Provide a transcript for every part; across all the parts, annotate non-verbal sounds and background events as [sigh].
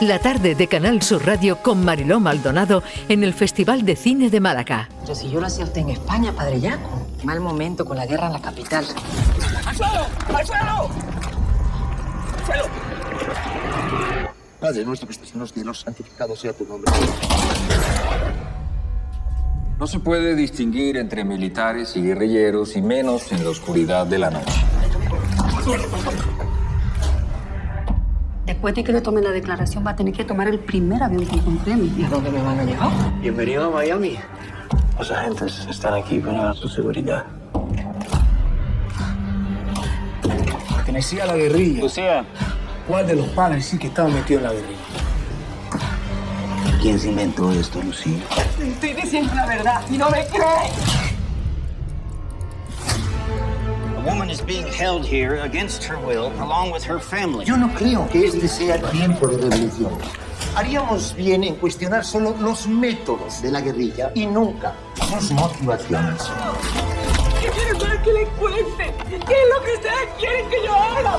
La tarde de Canal Sur Radio con Mariló Maldonado en el Festival de Cine de Málaga. Pero si yo lo hacía usted en España, padre Yaco. Mal momento con la guerra en la capital. ¡Al suelo! ¡Al suelo! ¡Al suelo! Padre nuestro que estás en los cielos, santificado sea tu nombre. No se puede distinguir entre militares y guerrilleros y menos en la oscuridad de la noche. Después de que le tome la declaración, va a tener que tomar el primer avión que encontremos. ¿Y a dónde me van a llevar? Bienvenido a Miami. Los agentes están aquí para su seguridad. Pertenecía a la guerrilla. Lucía. ¿Cuál de los padres sí que estaba metido en la guerrilla? ¿Quién se inventó esto, Lucía? Estoy diciendo la verdad y no me cree. Is being held here against her will, along with her family. Yo no creo que este sea el tiempo de revolución. Haríamos bien en cuestionar solo los métodos de la guerrilla y nunca sus motivaciones. ¿Qué quieren más que le cuente? ¿Qué es lo que ustedes quieren que yo haga?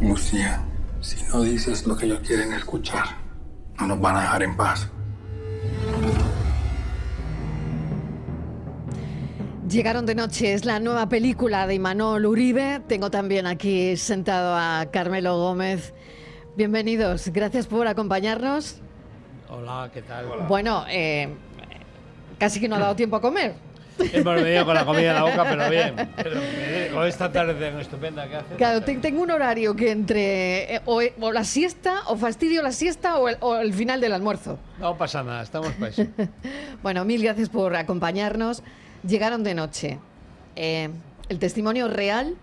Lucía, si no dices lo que ellos quieren escuchar, no nos van a dejar en paz. Llegaron de noche, es la nueva película de Imanol Uribe. Tengo también aquí sentado a Carmelo Gómez. Bienvenidos, gracias por acompañarnos. Hola, ¿qué tal? Bueno, eh, casi que no ha dado tiempo a comer. Hemos venido con la comida en la boca, pero bien. Pero con esta tarde tan estupenda que hace. Claro, te- tengo un horario que entre eh, o, o la siesta, o fastidio la siesta, o el, o el final del almuerzo. No pasa nada, estamos para eso. [laughs] Bueno, mil gracias por acompañarnos. Llegaron de noche. Eh, el testimonio real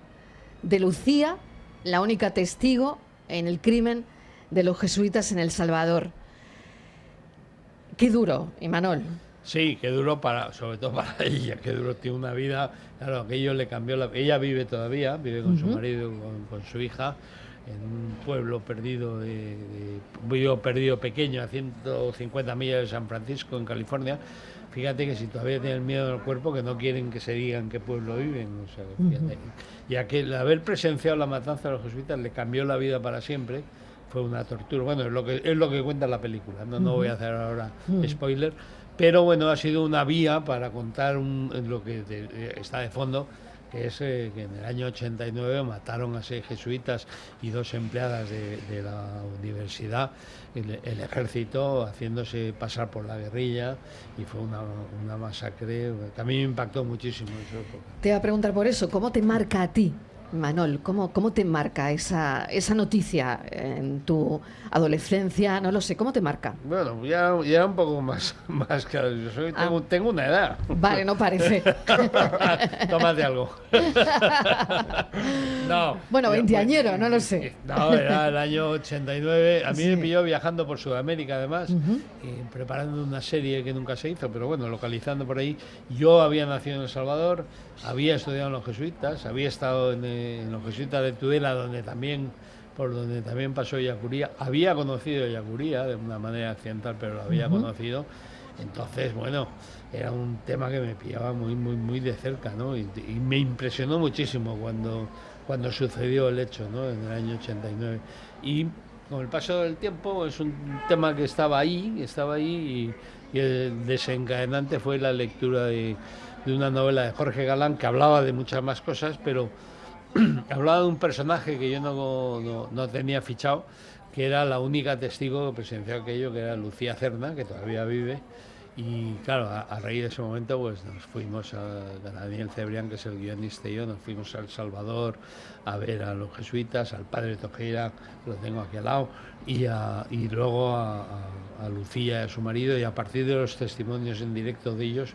de Lucía, la única testigo en el crimen de los jesuitas en El Salvador. Qué duro, Imanol. Sí, que duró para, sobre todo para [laughs] ella, que duró, tiene una vida, claro, aquello le cambió la Ella vive todavía, vive con su marido, con, con su hija, en un pueblo perdido, de, de- un pueblo perdido pequeño, a 150 millas de San Francisco, en California. Fíjate que si todavía tienen miedo en el cuerpo, que no quieren que se diga en qué pueblo viven. O sea, que fíjate. Ya que el haber presenciado la matanza de los jesuitas le cambió la vida para siempre, fue una tortura. Bueno, es lo que, es lo que cuenta la película, no, no voy a hacer ahora spoiler, pero bueno, ha sido una vía para contar lo que eh, está de fondo, que es eh, que en el año 89 mataron a seis jesuitas y dos empleadas de, la universidad, el, ejército, haciéndose pasar por la guerrilla, y fue una, una masacre que a mí me impactó muchísimo en. Te voy a preguntar por eso, ¿cómo te marca a ti, Manol? ¿Cómo, cómo te marca esa, esa noticia en tu adolescencia? No lo sé, ¿cómo te marca? Bueno, ya, ya un poco más, [laughs] más claro, yo soy, tengo, Ah. tengo una edad. Vale, no parece. [laughs] Tómate algo. [laughs] no. Bueno, veinteañero, pues, no lo sé. No, era el año 89. A mí Sí. me pilló viajando por Sudamérica, además, eh, preparando una serie que nunca se hizo, pero bueno, localizando por ahí. Yo había nacido en El Salvador, había estudiado en los jesuitas, había estado en, eh, en los jesuitas de Tudela, donde también por donde también pasó Yacuría. Había conocido Yacuría de una manera accidental, pero lo había Ujú. conocido. Entonces, bueno, era un tema que me pillaba muy, muy, muy de cerca, ¿no? Y, y me impresionó muchísimo cuando, cuando sucedió el hecho, ¿no? En el año 89. Y con el paso del tiempo es un tema que estaba ahí, estaba ahí, y, y el desencadenante fue la lectura de, de una novela de Jorge Galán que hablaba de muchas más cosas, pero [clears throat] hablaba de un personaje que yo no, no, tenía fichado, que era la única testigo que presenció aquello, que era Lucía Cerna, que todavía vive. Y claro, a, raíz de ese momento, pues nos fuimos a, a Daniel Cebrián, que es el guionista y yo, nos fuimos a El Salvador a ver a los jesuitas, al padre Tojeira, lo tengo aquí al lado, y, a- y luego a Lucía y a su marido, y a partir de los testimonios en directo de ellos,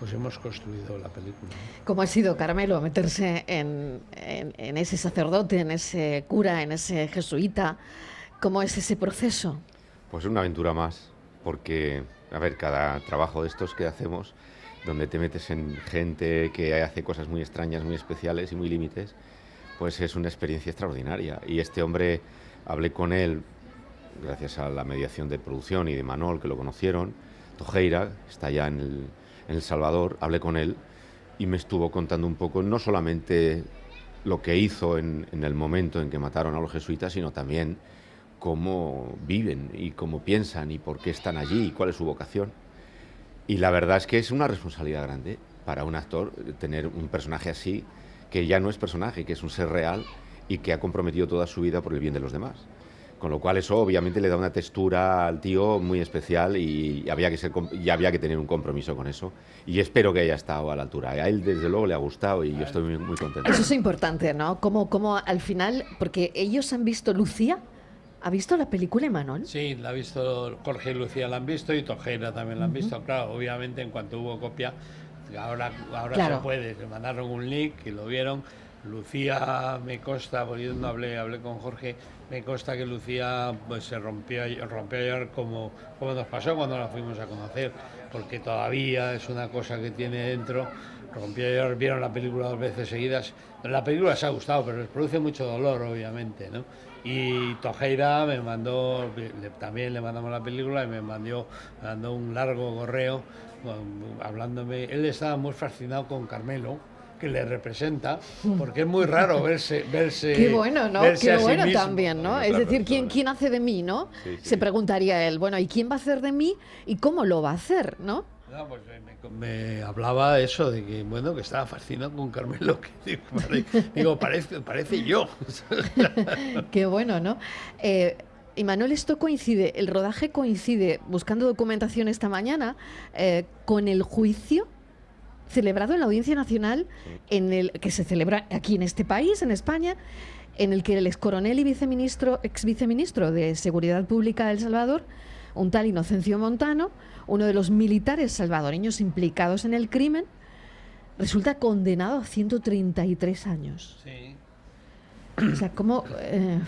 pues hemos construido la película. ¿Cómo ha sido, Carmelo, meterse en, en- en ese sacerdote, en ese cura, en ese jesuita? ¿Cómo es ese proceso? Pues una aventura más, porque, a ver, cada trabajo de estos que hacemos, donde te metes en gente que hace cosas muy extrañas, muy especiales y muy límites, pues es una experiencia extraordinaria. Y este hombre, hablé con él gracias a la mediación de producción y de Manol, que lo conocieron, Tojeira, está ya en el, en El Salvador, hablé con él y me estuvo contando un poco, no solamente lo que hizo en, el momento en que mataron a los jesuitas, sino también cómo viven y cómo piensan y por qué están allí y cuál es su vocación. Y la verdad es que es una responsabilidad grande para un actor tener un personaje así, que ya no es personaje, que es un ser real y que ha comprometido toda su vida por el bien de los demás. Con lo cual eso obviamente le da una textura al tío muy especial y había que, ser, y había que tener un compromiso con eso. Y espero que haya estado a la altura. A él desde luego le ha gustado y yo estoy muy, muy contento. Eso es importante, ¿no? Como, como al final, porque ellos han visto Lucía. ¿Ha visto la película Emanuel? Sí, la ha visto Jorge y Lucía, la han visto y Tojera también la han visto. Claro, obviamente en cuanto hubo copia, ahora, ahora se puede, se mandaron un link y lo vieron. Lucía me consta, porque yo no hablé, hablé con Jorge, me consta que Lucía pues se rompió, rompió ayer como, como nos pasó cuando la fuimos a conocer, porque todavía es una cosa que tiene dentro. Rompió ayer, vieron la película dos veces seguidas. La película les ha gustado, pero les produce mucho dolor, obviamente, ¿no? Y Tojeira me mandó, también le mandamos la película y me mandó, me mandó un largo correo hablándome. Él estaba muy fascinado con Carmelo, que le representa, [laughs] porque es muy raro verse... verse Qué bueno, ¿no? Qué bueno también, ¿no? Es decir, ¿quién, ¿quién hace de mí, no? Se preguntaría él, bueno, ¿y quién va a hacer de mí y cómo lo va a hacer, no? No, pues me, hablaba eso de que, bueno, que estaba fascinado con Carmelo, que [laughs] digo, parece, parece yo. [laughs] Qué bueno, ¿no? Eh, y Manuel, esto coincide, el rodaje coincide, buscando documentación esta mañana, eh, con el juicio celebrado en la Audiencia Nacional, en el que se celebra aquí en este país, en España, en el que el ex coronel y viceministro, ex viceministro de Seguridad Pública de El Salvador, un tal Inocencio Montano, uno de los militares salvadoreños implicados en el crimen, resulta condenado a 133 años. Sí. O sea, ¿cómo...? Eh,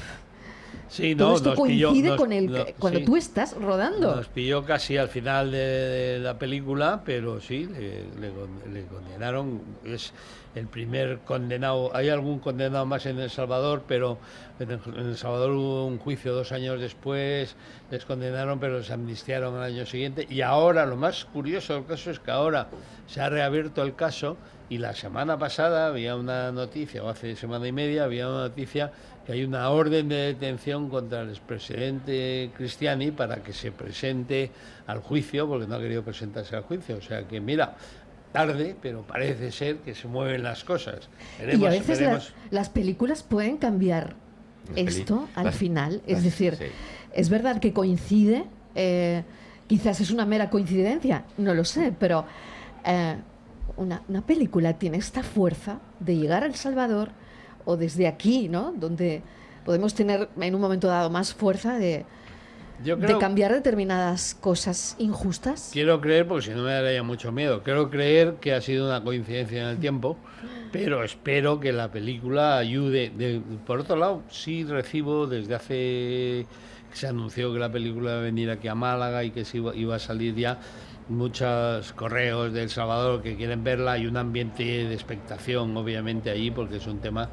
Sí, no, esto coincide con el cuando tú estás rodando. Nos pilló casi al final de, la película, pero sí, le, condenaron. Es el primer condenado. Hay algún condenado más en El Salvador, pero en El Salvador hubo un juicio dos años después, les condenaron, pero les amnistiaron al año siguiente. Y ahora, lo más curioso del caso es que ahora se ha reabierto el caso y la semana pasada había una noticia, o hace semana y media, había una noticia que hay una orden de detención contra el expresidente Cristiani para que se presente al juicio, porque no ha querido presentarse al juicio. O sea que, mira, tarde, pero parece ser que se mueven las cosas. y a veces las, películas pueden cambiar esto al final. Es decir, es verdad que coincide, eh, quizás es una mera coincidencia, no lo sé, pero eh, una, una película tiene esta fuerza de llegar a El Salvador o desde aquí, ¿no? Donde podemos tener en un momento dado más fuerza de, de cambiar determinadas cosas injustas. Quiero creer, porque si no me daría mucho miedo, quiero creer que ha sido una coincidencia en el tiempo, pero espero que la película ayude. por otro lado, sí recibo desde hace que se anunció que la película iba a venir aquí a Málaga y que se iba, a salir ya muchos correos de El Salvador que quieren verla y un ambiente de expectación obviamente allí porque es un tema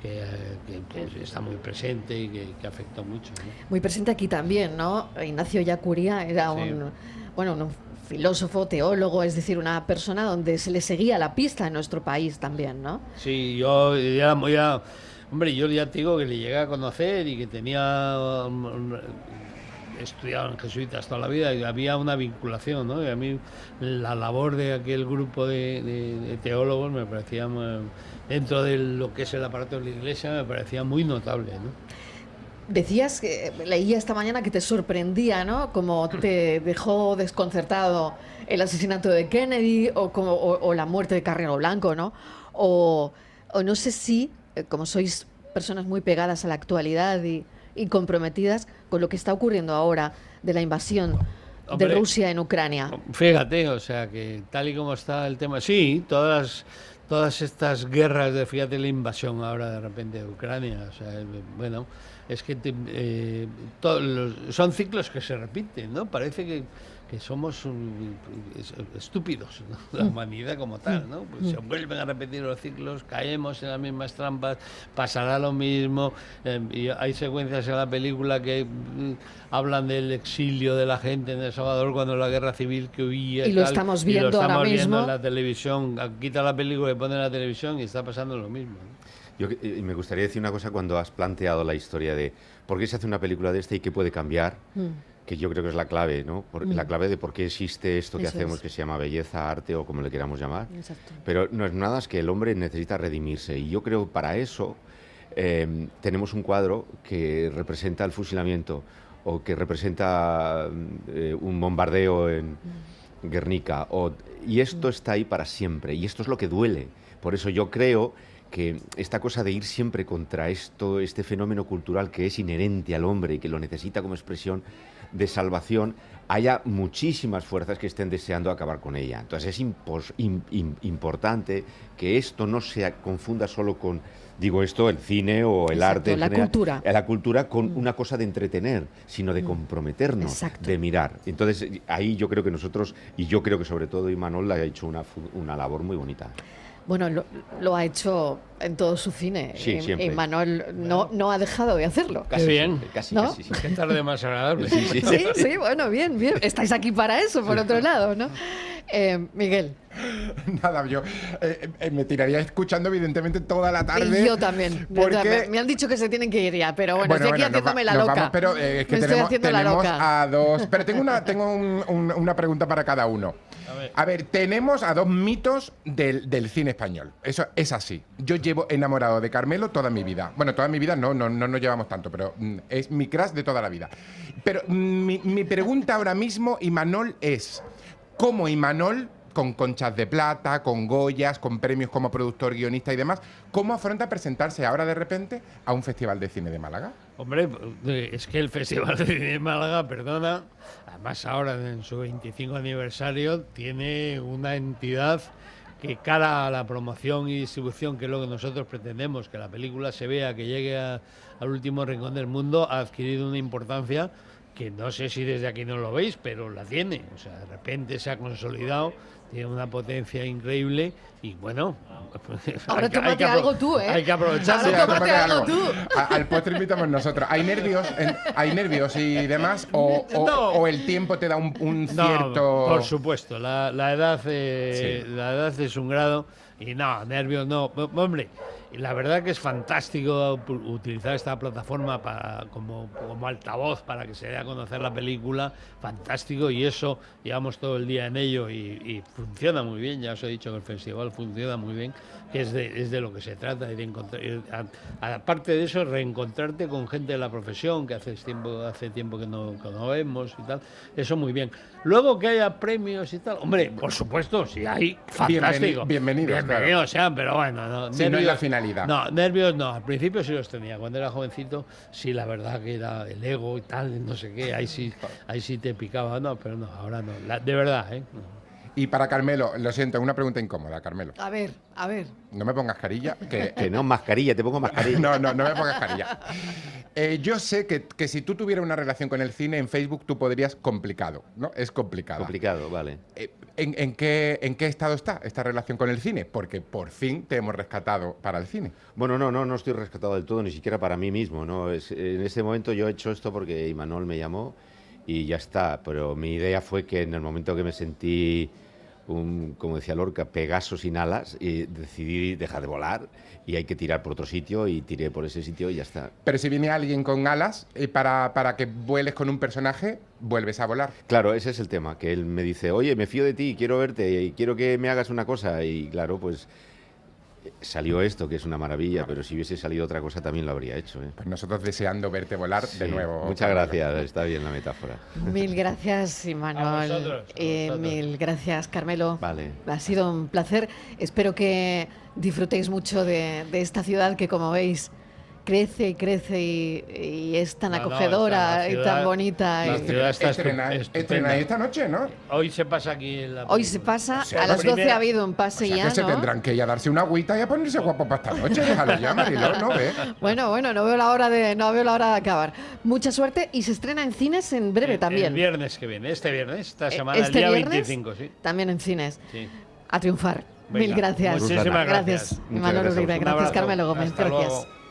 que, está muy presente y que, afecta mucho. Muy presente aquí también, ¿no? Ignacio Yacuría era un, bueno, un filósofo, teólogo, es decir, una persona donde se le seguía la pista en nuestro país también, ¿no? Sí, yo ya, ya hombre, yo ya te digo que le llegué a conocer y que tenía estudiado en jesuitas toda la vida y había una vinculación, ¿no? Y a mí la labor de aquel grupo de, teólogos me parecía, dentro de lo que es el aparato de la iglesia, me parecía muy notable, ¿no? Decías que leía esta mañana que te sorprendía, ¿no? Como te [laughs] dejó desconcertado el asesinato de Kennedy o, como, o, la muerte de Carrero Blanco, ¿no? O, o no sé si, eh, como sois personas muy pegadas a la actualidad y, y comprometidas con lo que está ocurriendo ahora de la invasión de Rusia en Ucrania. Fíjate, o sea, que tal y como está el tema, sí, todas todas estas guerras de, fíjate la invasión ahora de repente de Ucrania, o sea, bueno, es que eh, son ciclos que se repiten, ¿no? Parece que, que somos estúpidos, ¿no? la humanidad como tal, ¿no? Pues se vuelven a repetir los ciclos, caemos en las mismas trampas, pasará lo mismo, eh, y hay secuencias en la película que mm, hablan del exilio de la gente en El Salvador cuando la guerra civil que huía Y lo tal, estamos y viendo ahora viendo mismo. en la televisión, quita la película y pone la televisión y está pasando lo mismo. ¿no? Yo, que- y me gustaría decir una cosa cuando has planteado la historia de por qué se hace una película de esta y qué puede cambiar, que yo creo que es la clave, ¿no? Por- La clave de por qué existe esto que Eso hacemos, es. que se llama belleza, arte o como le queramos llamar. Exacto. Pero no es nada más que el hombre necesita redimirse y yo creo para eso eh, tenemos un cuadro que representa el fusilamiento o que representa mm, eh, un bombardeo en Guernica o- y esto está ahí para siempre y esto es lo que duele. Por eso yo creo que esta cosa de ir siempre contra esto, este fenómeno cultural que es inherente al hombre y que lo necesita como expresión de salvación, haya muchísimas fuerzas que estén deseando acabar con ella. Entonces es impos- im- im- importante que esto no se confunda solo con, digo esto, el cine o el Exacto, arte. en la general, cultura. La cultura con una cosa de entretener, sino de comprometernos, Exacto. de mirar. Entonces ahí yo creo que nosotros, y yo creo que sobre todo Imanol ha hecho una, una labor muy bonita. Bueno, lo, lo ha hecho en todo su cine. Sí, y, siempre. y Manuel no, no ha dejado de hacerlo. Casi bien. casi, ¿No? casi, sí. Qué tarde más agradable. Sí, sí. Sí, sí, bueno, bien, bien. Estáis aquí para eso, por otro lado, ¿no? Eh, Miguel, [laughs] Nada, yo eh, eh, me tiraría escuchando evidentemente toda la tarde. y yo también. Porque Me, me han dicho que se tienen que ir ya, pero bueno, estoy aquí haciéndome la loca. vamos, pero eh, es que Me estoy tenemos, haciendo la loca. a dos. [laughs] Pero tengo una, tengo un- un- una pregunta para cada uno. A ver. tenemos a dos mitos del, del cine español. Eso es así. Yo llevo enamorado de Carmelo toda mi vida. Bueno, toda mi vida no, no, no nos llevamos tanto, pero mm, es mi crush de toda la vida. Pero mm, mi, mi pregunta ahora mismo, Imanol, es: ¿cómo Imanol, con conchas de plata, con Goyas, con premios como productor, guionista y demás, cómo afronta presentarse ahora de repente a un festival de cine de Málaga? Hombre, eh, es que el Festival de Cine de Málaga, perdona, además ahora en su 25 aniversario tiene una entidad que cara a la promoción y distribución, que es lo que nosotros pretendemos, que la película se vea, que llegue al último rincón del mundo, ha adquirido una importancia que no sé si desde aquí no lo veis, pero la tiene. O sea, de repente se ha consolidado, tiene una potencia increíble y bueno... [laughs] Ahora hay que- hay tómate algo tú, ¿eh? Hay que aprovecharlo. Ahora tómate tómate algo algo. tú. A- al postre invitamos nosotros. ¿Hay nervios, en- hay nervios y demás? ¿O, o- [laughs] No. o el tiempo te da un, un No, cierto...? por supuesto, la, la edad, eh, Sí. la edad es un grado y no, nervios no. Hombre, la verdad que es fantástico utilizar esta plataforma para, como, como altavoz para que se dé a conocer la película, fantástico y eso, llevamos todo el día en ello y, y funciona muy bien, ya os he dicho que el festival funciona muy bien, que es de, es de lo que se trata, y de encontrar, a- aparte de eso, reencontrarte con gente de la profesión que hace tiempo, hace tiempo que no, que no vemos y tal, eso muy bien. Luego que haya premios y tal, hombre, por supuesto, si hay, fantástico. bienvenidos, claro. Bienvenidos sean, pero bueno, no, Sí, no es la No, nervios no, al principio sí los tenía, cuando era jovencito, sí, la verdad que era el ego y tal, no sé qué, ahí sí, ahí sí te picaba, no, pero no, ahora no, la- de verdad, ¿eh? No. Y para Carmelo, lo siento, una pregunta incómoda, Carmelo. A ver, a ver. No me pongas carilla, que... [laughs] Que no, mascarilla, te pongo mascarilla. No, no, no me pongas carilla. Eh, yo sé que, que si tú tuvieras una relación con el cine en Facebook, tú podrías complicado, ¿no? Es complicado. Complicado, vale. Eh, ¿En, en qué, ¿En qué estado está esta relación con el cine? Porque por fin te hemos rescatado para el cine. Bueno, no, no, no estoy rescatado del todo, ni siquiera para mí mismo. ¿no? Es- en este momento yo he hecho esto porque Imanol me llamó y ya está. Pero mi idea fue que en el momento que me sentí, un, como decía Lorca, Pegaso sin alas, y decidí dejar de volar y hay que tirar por otro sitio y tiré por ese sitio y ya está. Pero si viene alguien con alas eh, para, para que vueles con un personaje, vuelves a volar. Claro, ese es el tema, que él me dice, oye, me fío de ti, quiero verte y quiero que me hagas una cosa. Y claro, pues salió esto, que es una maravilla, pero si hubiese salido otra cosa también lo habría hecho. ¿eh? Pues nosotros deseando verte volar de nuevo. Muchas gracias, está bien la metáfora. Mil gracias, [laughs] Imanol. Eh, mil gracias, Carmelo. Vale. Ha sido un placer. Espero que disfrutéis mucho de, de esta ciudad que, como veis, crece y crece y, y es tan No, no, acogedora está y tan bonita. la y- ciudad está Estrena, estrena esta noche, ¿no? Hoy se pasa aquí en la Hoy se pasa, O sea, a la las 12 primera- ha habido un pase O sea, ya, que se tendrán que ir a darse una agüita y a ponerse guapo para esta noche. Déjalo ya, Mariló, ¿no? Bueno, bueno, no veo la hora de no veo la hora de acabar. Mucha suerte y se estrena en cines en breve El- también. El viernes que viene, este viernes, esta Eh, semana, este el día viernes 25, sí. También en cines. sí. A triunfar. Venga, Mil gracias. muchísimas gracias. Gracias, gracias Uribe. Gracias. Carmelo Gómez. Hasta Gracias. luego.